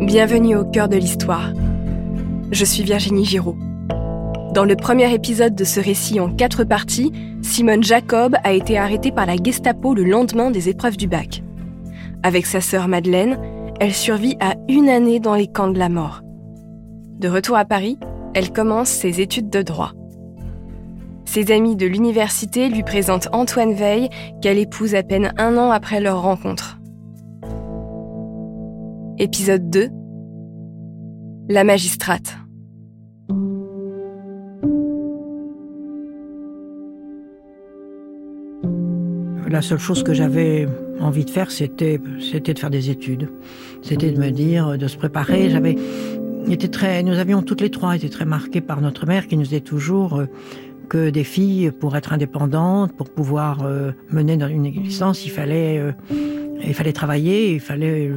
Bienvenue au cœur de l'histoire. Je suis Virginie Giraud. Dans le premier épisode de ce récit en quatre parties, Simone Jacob a été arrêtée par la Gestapo le lendemain des épreuves du bac. Avec sa sœur Madeleine, elle survit à une année dans les camps de la mort. De retour à Paris, elle commence ses études de droit. Ses amis de l'université lui présentent Antoine Veil, qu'elle épouse à peine un an après leur rencontre. Épisode 2 La magistrate. La seule chose que j'avais envie de faire, c'était, de faire des études. C'était de me dire, de se préparer. J'avais, nous avions toutes les trois été très marquées par notre mère qui nous disait toujours euh, que des filles, pour être indépendantes, pour pouvoir euh, mener une existence, euh, il fallait travailler, il fallait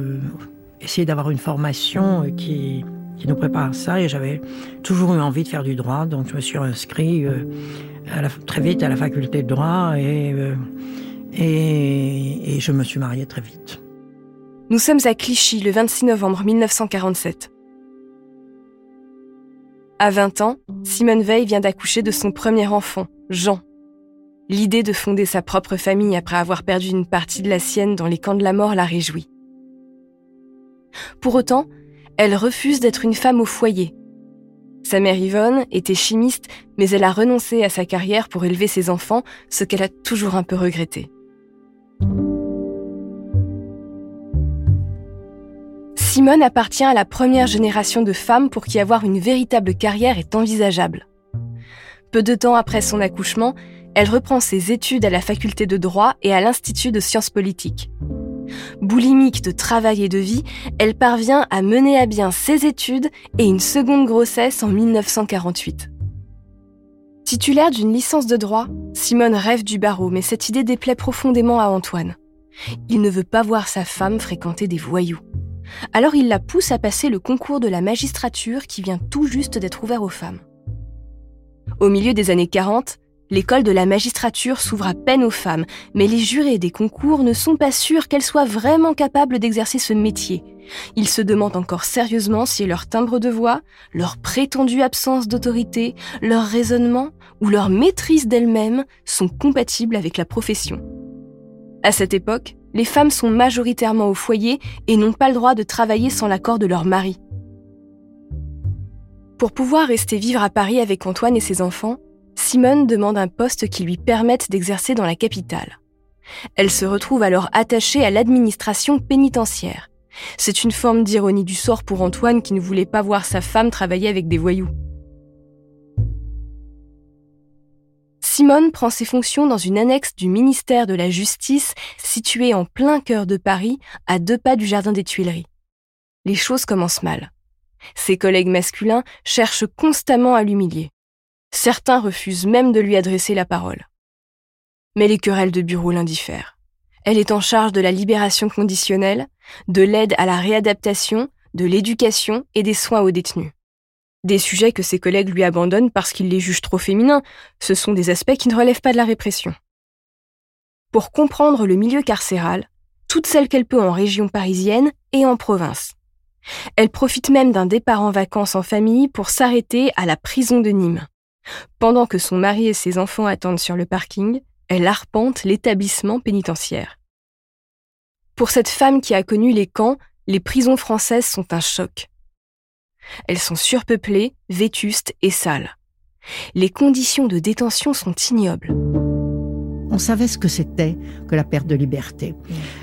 essayer d'avoir une formation euh, qui, qui nous prépare ça. Et j'avais toujours eu envie de faire du droit, donc je me suis inscrit euh, très vite à la faculté de droit et, euh, et, et je me suis mariée très vite. Nous sommes à Clichy le 26 novembre 1947. À 20 ans, Simone Veil vient d'accoucher de son premier enfant, Jean. L'idée de fonder sa propre famille après avoir perdu une partie de la sienne dans les camps de la mort la réjouit. Pour autant, elle refuse d'être une femme au foyer. Sa mère Yvonne était chimiste, mais elle a renoncé à sa carrière pour élever ses enfants, ce qu'elle a toujours un peu regretté. Simone appartient à la première génération de femmes pour qui avoir une véritable carrière est envisageable. Peu de temps après son accouchement, elle reprend ses études à la faculté de droit et à l'Institut de sciences politiques. Boulimique de travail et de vie, elle parvient à mener à bien ses études et une seconde grossesse en 1948. Titulaire d'une licence de droit, Simone rêve du barreau, mais cette idée déplaît profondément à Antoine. Il ne veut pas voir sa femme fréquenter des voyous. Alors il la pousse à passer le concours de la magistrature qui vient tout juste d'être ouvert aux femmes. Au milieu des années 40, L'école de la magistrature s'ouvre à peine aux femmes, mais les jurés des concours ne sont pas sûrs qu'elles soient vraiment capables d'exercer ce métier. Ils se demandent encore sérieusement si leur timbre de voix, leur prétendue absence d'autorité, leur raisonnement ou leur maîtrise d'elles-mêmes sont compatibles avec la profession. À cette époque, les femmes sont majoritairement au foyer et n'ont pas le droit de travailler sans l'accord de leur mari. Pour pouvoir rester vivre à Paris avec Antoine et ses enfants, Simone demande un poste qui lui permette d'exercer dans la capitale. Elle se retrouve alors attachée à l'administration pénitentiaire. C'est une forme d'ironie du sort pour Antoine qui ne voulait pas voir sa femme travailler avec des voyous. Simone prend ses fonctions dans une annexe du ministère de la Justice située en plein cœur de Paris, à deux pas du Jardin des Tuileries. Les choses commencent mal. Ses collègues masculins cherchent constamment à l'humilier. Certains refusent même de lui adresser la parole. Mais les querelles de bureau l'indiffèrent. Elle est en charge de la libération conditionnelle, de l'aide à la réadaptation, de l'éducation et des soins aux détenus. Des sujets que ses collègues lui abandonnent parce qu'ils les jugent trop féminins, ce sont des aspects qui ne relèvent pas de la répression. Pour comprendre le milieu carcéral, toutes celles qu'elle peut en région parisienne et en province. Elle profite même d'un départ en vacances en famille pour s'arrêter à la prison de Nîmes. Pendant que son mari et ses enfants attendent sur le parking, elle arpente l'établissement pénitentiaire. Pour cette femme qui a connu les camps, les prisons françaises sont un choc. Elles sont surpeuplées, vétustes et sales. Les conditions de détention sont ignobles. On savait ce que c'était que la perte de liberté.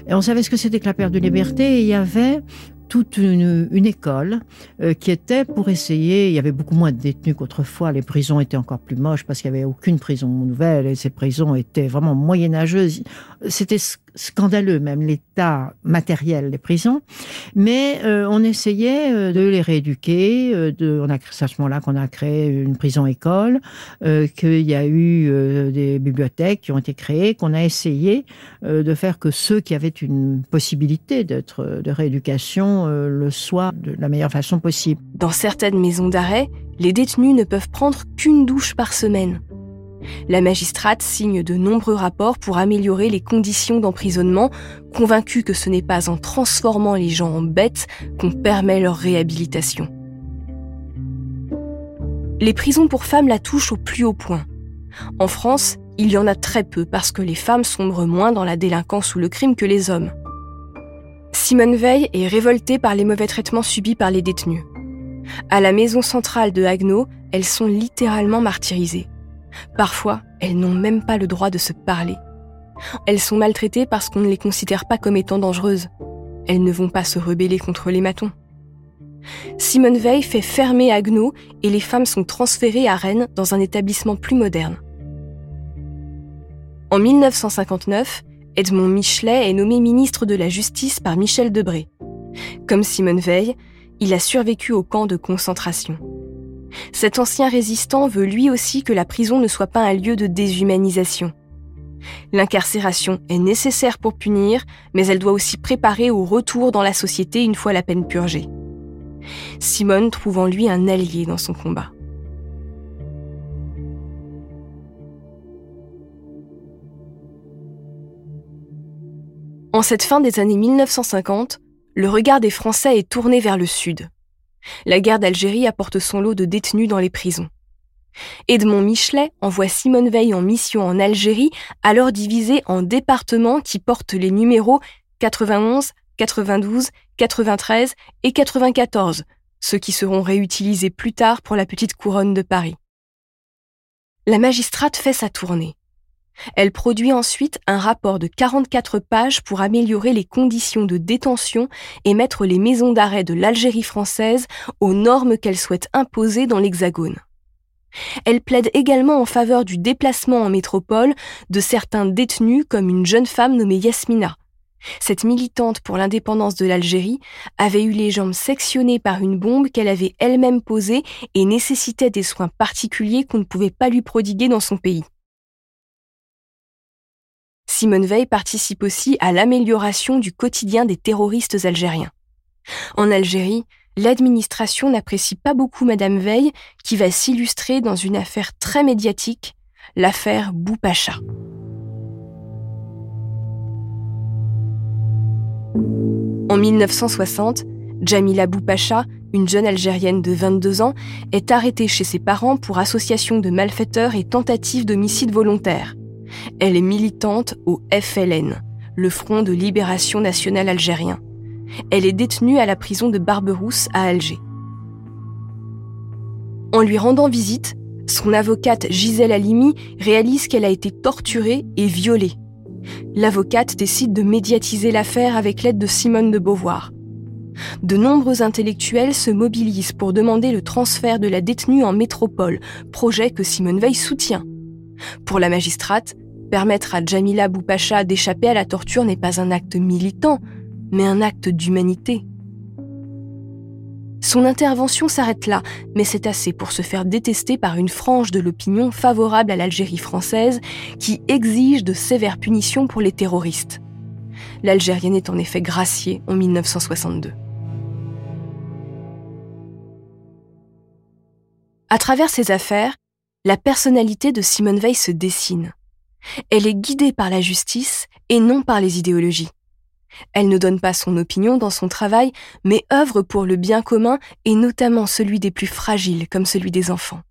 Et on savait ce que c'était que la perte de liberté et il y avait toute une, école euh, qui était pour essayer, il y avait beaucoup moins de détenus qu'autrefois, les prisons étaient encore plus moches parce qu'il n'y avait aucune prison nouvelle et ces prisons étaient vraiment moyenâgeuses. C'était scandaleux même l'état matériel des prisons, mais euh, on essayait euh, de les rééduquer. Euh, on a c'est à ce moment-là qu'on a créé une prison école, euh, qu'il y a eu des bibliothèques qui ont été créées, qu'on a essayé de faire que ceux qui avaient une possibilité d'être de rééducation le soient de la meilleure façon possible. Dans certaines maisons d'arrêt, les détenus ne peuvent prendre qu'une douche par semaine. La magistrate signe de nombreux rapports pour améliorer les conditions d'emprisonnement, convaincue que ce n'est pas en transformant les gens en bêtes qu'on permet leur réhabilitation. Les prisons pour femmes la touchent au plus haut point. En France, il y en a très peu parce que les femmes sombrent moins dans la délinquance ou le crime que les hommes. Simone Veil est révoltée par les mauvais traitements subis par les détenus. À la maison centrale de Haguenau, elles sont littéralement martyrisées. Parfois, elles n'ont même pas le droit de se parler. Elles sont maltraitées parce qu'on ne les considère pas comme étant dangereuses. Elles ne vont pas se rebeller contre les matons. Simone Veil fait fermer Haguenau et les femmes sont transférées à Rennes dans un établissement plus moderne. En 1959, Edmond Michelet est nommé ministre de la Justice par Michel Debré. Comme Simone Veil, il a survécu au camp de concentration. Cet ancien résistant veut lui aussi que la prison ne soit pas un lieu de déshumanisation. L'incarcération est nécessaire pour punir, mais elle doit aussi préparer au retour dans la société une fois la peine purgée. Simone trouve en lui un allié dans son combat. En cette fin des années 1950, le regard des Français est tourné vers le sud. La guerre d'Algérie apporte son lot de détenus dans les prisons. Edmond Michelet envoie Simone Veil en mission en Algérie, alors divisée en départements qui portent les numéros 91, 92, 93 et 94, ceux qui seront réutilisés plus tard pour la petite couronne de Paris. La magistrate fait sa tournée. Elle produit ensuite un rapport de 44 pages pour améliorer les conditions de détention et mettre les maisons d'arrêt de l'Algérie française aux normes qu'elle souhaite imposer dans l'Hexagone. Elle plaide également en faveur du déplacement en métropole de certains détenus comme une jeune femme nommée Yasmina. Cette militante pour l'indépendance de l'Algérie avait eu les jambes sectionnées par une bombe qu'elle avait elle-même posée et nécessitait des soins particuliers qu'on ne pouvait pas lui prodiguer dans son pays. Simone Veil participe aussi à l'amélioration du quotidien des terroristes algériens. En Algérie, l'administration n'apprécie pas beaucoup Madame Veil, qui va s'illustrer dans une affaire très médiatique, l'affaire Boupacha. En 1960, Jamila Boupacha, une jeune Algérienne de 22 ans, est arrêtée chez ses parents pour association de malfaiteurs et tentative d'homicide volontaire. Elle est militante au FLN, le Front de libération nationale algérien. Elle est détenue à la prison de Barberousse à Alger. En lui rendant visite, son avocate Gisèle Halimi réalise qu'elle a été torturée et violée. L'avocate décide de médiatiser l'affaire avec l'aide de Simone de Beauvoir. De nombreux intellectuels se mobilisent pour demander le transfert de la détenue en métropole, projet que Simone Veil soutient. Pour la magistrate, permettre à Jamila Boupacha d'échapper à la torture n'est pas un acte militant, mais un acte d'humanité. Son intervention s'arrête là, mais c'est assez pour se faire détester par une frange de l'opinion favorable à l'Algérie française qui exige de sévères punitions pour les terroristes. L'Algérienne est en effet graciée en 1962. À travers ces affaires, la personnalité de Simone Veil se dessine. Elle est guidée par la justice et non par les idéologies. Elle ne donne pas son opinion dans son travail, mais œuvre pour le bien commun et notamment celui des plus fragiles comme celui des enfants.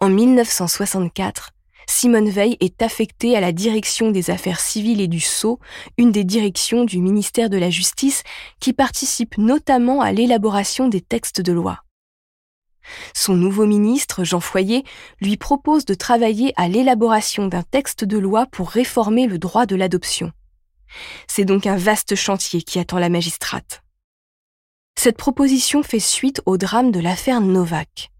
En 1964, Simone Veil est affectée à la direction des affaires civiles et du Sceau, une des directions du ministère de la Justice qui participe notamment à l'élaboration des textes de loi. Son nouveau ministre, Jean Foyer, lui propose de travailler à l'élaboration d'un texte de loi pour réformer le droit de l'adoption. C'est donc un vaste chantier qui attend la magistrate. Cette proposition fait suite au drame de l'affaire Novak.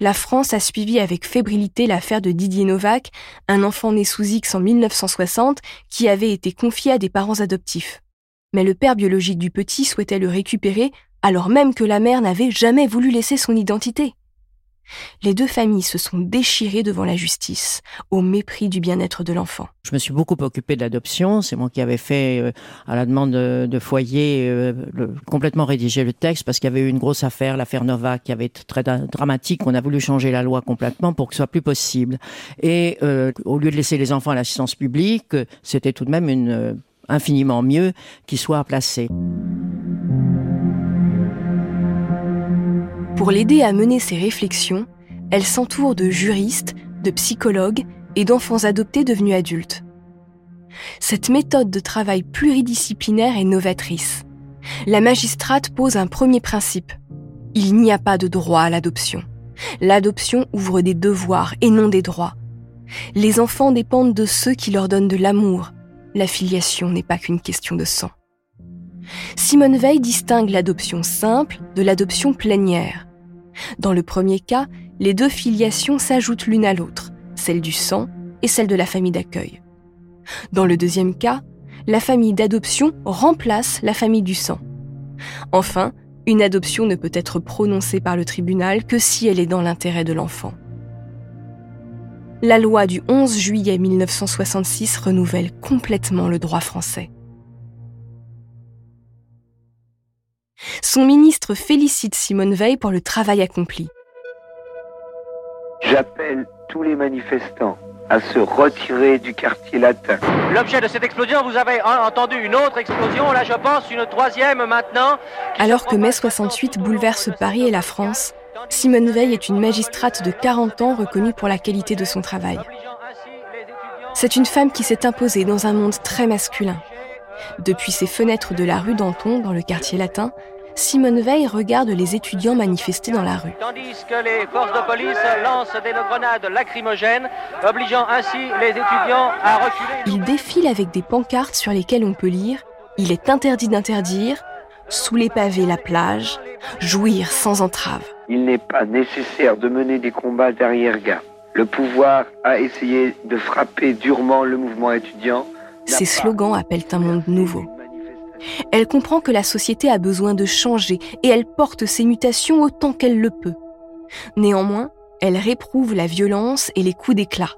La France a suivi avec fébrilité l'affaire de Didier Novak, un enfant né sous X en 1960 qui avait été confié à des parents adoptifs. Mais le père biologique du petit souhaitait le récupérer alors même que la mère n'avait jamais voulu laisser son identité. Les deux familles se sont déchirées devant la justice, au mépris du bien-être de l'enfant. Je me suis beaucoup occupée de l'adoption. C'est moi qui avais fait, euh, à la demande de, Foyer, euh, complètement rédigé le texte parce qu'il y avait eu une grosse affaire, l'affaire Nova, qui avait été très dramatique. On a voulu changer la loi complètement pour que ce soit plus possible. Et euh, au lieu de laisser les enfants à l'assistance publique, c'était tout de même infiniment mieux qu'ils soient placés. Pour l'aider à mener ses réflexions, elle s'entoure de juristes, de psychologues et d'enfants adoptés devenus adultes. Cette méthode de travail pluridisciplinaire est novatrice. La magistrate pose un premier principe. Il n'y a pas de droit à l'adoption. L'adoption ouvre des devoirs et non des droits. Les enfants dépendent de ceux qui leur donnent de l'amour. La filiation n'est pas qu'une question de sang. Simone Veil distingue l'adoption simple de l'adoption plénière. Dans le premier cas, les deux filiations s'ajoutent l'une à l'autre, celle du sang et celle de la famille d'accueil. Dans le deuxième cas, la famille d'adoption remplace la famille du sang. Enfin, une adoption ne peut être prononcée par le tribunal que si elle est dans l'intérêt de l'enfant. La loi du 11 juillet 1966 renouvelle complètement le droit français. Son ministre félicite Simone Veil pour le travail accompli. J'appelle tous les manifestants à se retirer du quartier latin. L'objet de cette explosion, vous avez entendu une autre explosion, là je pense une troisième maintenant. Alors que mai 68 bouleverse Paris et la France, Simone Veil est une magistrate de 40 ans reconnue pour la qualité de son travail. C'est une femme qui s'est imposée dans un monde très masculin. Depuis ses fenêtres de la rue Danton, dans le quartier latin, Simone Veil regarde les étudiants manifester dans la rue. Tandis que les forces de police lancent des grenades lacrymogènes, obligeant ainsi les étudiants à reculer. Il défile avec des pancartes sur lesquelles on peut lire Il est interdit d'interdire, sous les pavés la plage, jouir sans entrave. Il n'est pas nécessaire de mener des combats derrière-garde. Le pouvoir a essayé de frapper durement le mouvement étudiant. Ces slogans appellent un monde nouveau. Elle comprend que la société a besoin de changer et elle porte ces mutations autant qu'elle le peut. Néanmoins, elle réprouve la violence et les coups d'éclat.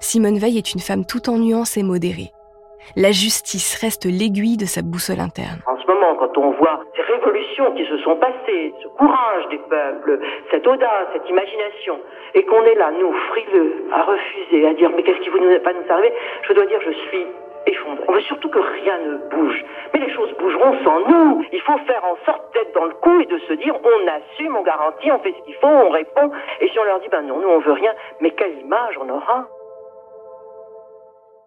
Simone Veil est une femme tout en nuances et modérée. La justice reste l'aiguille de sa boussole interne. En ce moment, quand on voit ces révolutions qui se sont passées, ce courage des peuples, cette audace, cette imagination, et qu'on est là, nous, frileux, à refuser, à dire mais qu'est-ce qui vous pas nous arriver, je dois dire je suis On veut surtout que rien ne bouge. Mais les choses bougeront sans nous. Il faut faire en sorte d'être dans le coup et de se dire on assume, on garantit, on fait ce qu'il faut, on répond. Et si on leur dit ben non, nous on veut rien, mais quelle image on aura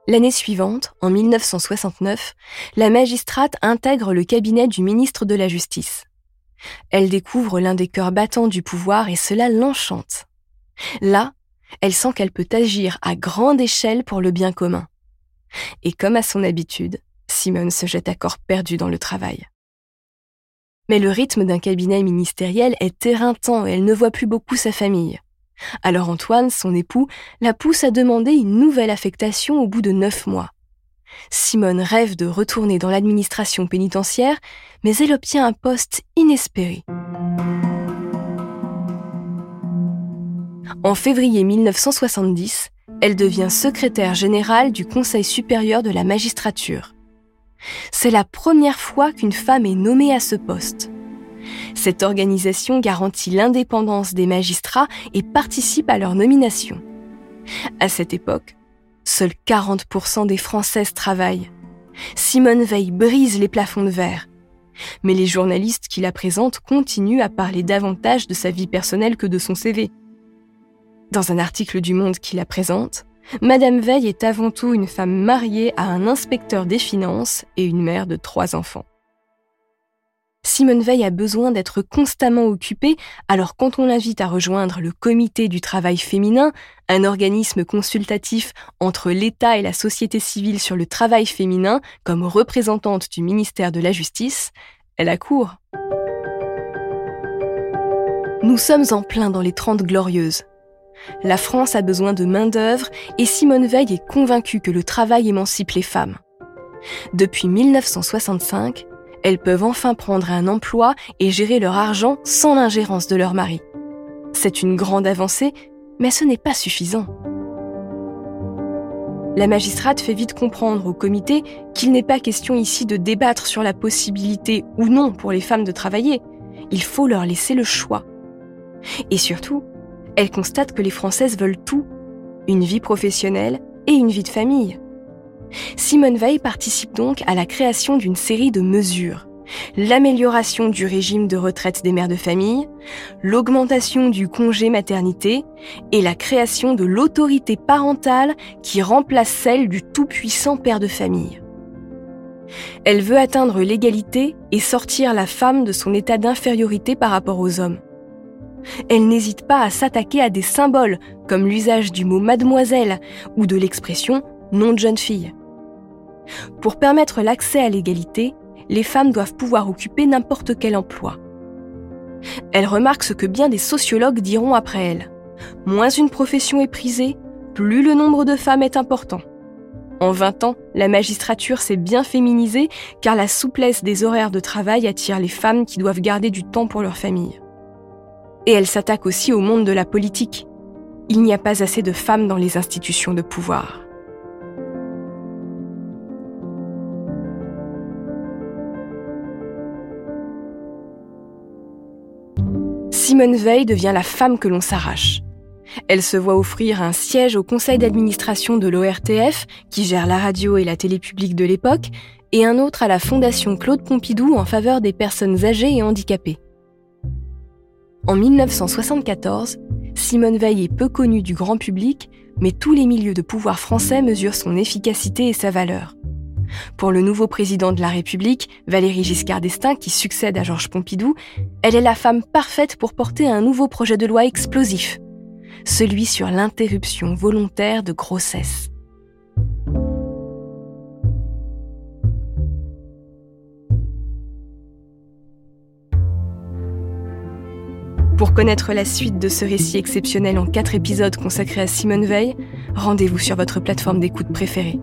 L'année suivante, en 1969, la magistrate intègre le cabinet du ministre de la Justice. Elle découvre l'un des cœurs battants du pouvoir et cela l'enchante. Là, elle sent qu'elle peut agir à grande échelle pour le bien commun. Et comme à son habitude, Simone se jette à corps perdu dans le travail. Mais le rythme d'un cabinet ministériel est éreintant et elle ne voit plus beaucoup sa famille. Alors Antoine, son époux, la pousse à demander une nouvelle affectation au bout de neuf mois. Simone rêve de retourner dans l'administration pénitentiaire, mais elle obtient un poste inespéré. En février 1970, elle devient secrétaire générale du Conseil supérieur de la magistrature. C'est la première fois qu'une femme est nommée à ce poste. Cette organisation garantit l'indépendance des magistrats et participe à leur nomination. À cette époque, seuls 40% des Françaises travaillent. Simone Veil brise les plafonds de verre. Mais les journalistes qui la présentent continuent à parler davantage de sa vie personnelle que de son CV. Dans un article du Monde qui la présente, Madame Veil est avant tout une femme mariée à un inspecteur des finances et une mère de trois enfants. Simone Veil a besoin d'être constamment occupée, alors quand on l'invite à rejoindre le Comité du travail féminin, un organisme consultatif entre l'État et la société civile sur le travail féminin comme représentante du ministère de la Justice, elle accourt. Nous sommes en plein dans les Trente Glorieuses. La France a besoin de main-d'œuvre et Simone Veil est convaincue que le travail émancipe les femmes. Depuis 1965, elles peuvent enfin prendre un emploi et gérer leur argent sans l'ingérence de leur mari. C'est une grande avancée, mais ce n'est pas suffisant. La magistrate fait vite comprendre au comité qu'il n'est pas question ici de débattre sur la possibilité ou non pour les femmes de travailler. Il faut leur laisser le choix. Et surtout, elle constate que les Françaises veulent tout, une vie professionnelle et une vie de famille. Simone Veil participe donc à la création d'une série de mesures. L'amélioration du régime de retraite des mères de famille, l'augmentation du congé maternité et la création de l'autorité parentale qui remplace celle du tout-puissant père de famille. Elle veut atteindre l'égalité et sortir la femme de son état d'infériorité par rapport aux hommes. Elle n'hésite pas à s'attaquer à des symboles comme l'usage du mot mademoiselle ou de l'expression nom de jeune fille. Pour permettre l'accès à l'égalité, les femmes doivent pouvoir occuper n'importe quel emploi. Elle remarque ce que bien des sociologues diront après elle. Moins une profession est prisée, plus le nombre de femmes est important. En 20 ans, la magistrature s'est bien féminisée car la souplesse des horaires de travail attire les femmes qui doivent garder du temps pour leur famille. Et elle s'attaque aussi au monde de la politique. Il n'y a pas assez de femmes dans les institutions de pouvoir. Simone Veil devient la femme que l'on s'arrache. Elle se voit offrir un siège au conseil d'administration de l'ORTF, qui gère la radio et la télé publique de l'époque, et un autre à la Fondation Claude Pompidou en faveur des personnes âgées et handicapées. En 1974, Simone Veil est peu connue du grand public, mais tous les milieux de pouvoir français mesurent son efficacité et sa valeur. Pour le nouveau président de la République, Valéry Giscard d'Estaing, qui succède à Georges Pompidou, elle est la femme parfaite pour porter un nouveau projet de loi explosif, celui sur l'interruption volontaire de grossesse. Pour connaître la suite de ce récit exceptionnel en quatre épisodes consacrés à Simone Veil, rendez-vous sur votre plateforme d'écoute préférée.